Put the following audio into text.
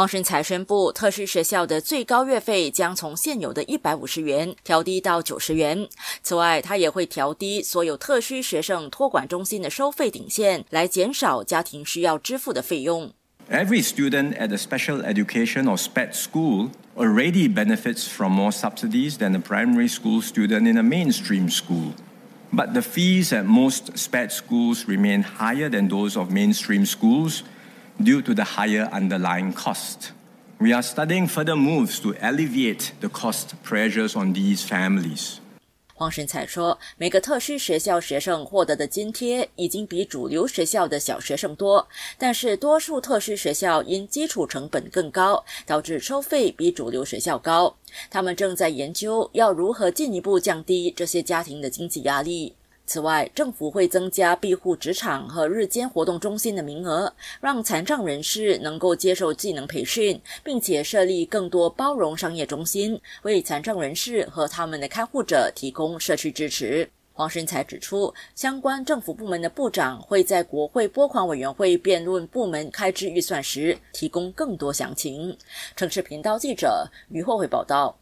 黄顺才宣布，特殊学校的最高月费将从现有的一百五十元调低到九十元。此外，他也会调低所有特需学生托管中心的收费顶线，来减少家庭需要支付的费用。Every student at a special education or SPED school already benefits from more subsidies than a primary school student in a mainstream school. But the fees at most SPED schools remain higher than those of mainstream schools Due to the higher underlying cost. We are studying further moves to alleviate the cost pressures on these families. 黄神才说，每个特需学校学生获得的津贴已经比主流学校的小学生多，但是多数特需学校因基础成本更高，导致收费比主流学校高。他们正在研究要如何进一步降低这些家庭的经济压力。此外，政府会增加庇护职场和日间活动中心的名额，让残障人士能够接受技能培训，并且设立更多包容商业中心，为残障人士和他们的看护者提供社区支持。黄申才指出，相关政府部门的部长会在国会拨款委员会辩论部门开支预算时提供更多详情。城市频道记者于慧慧报道。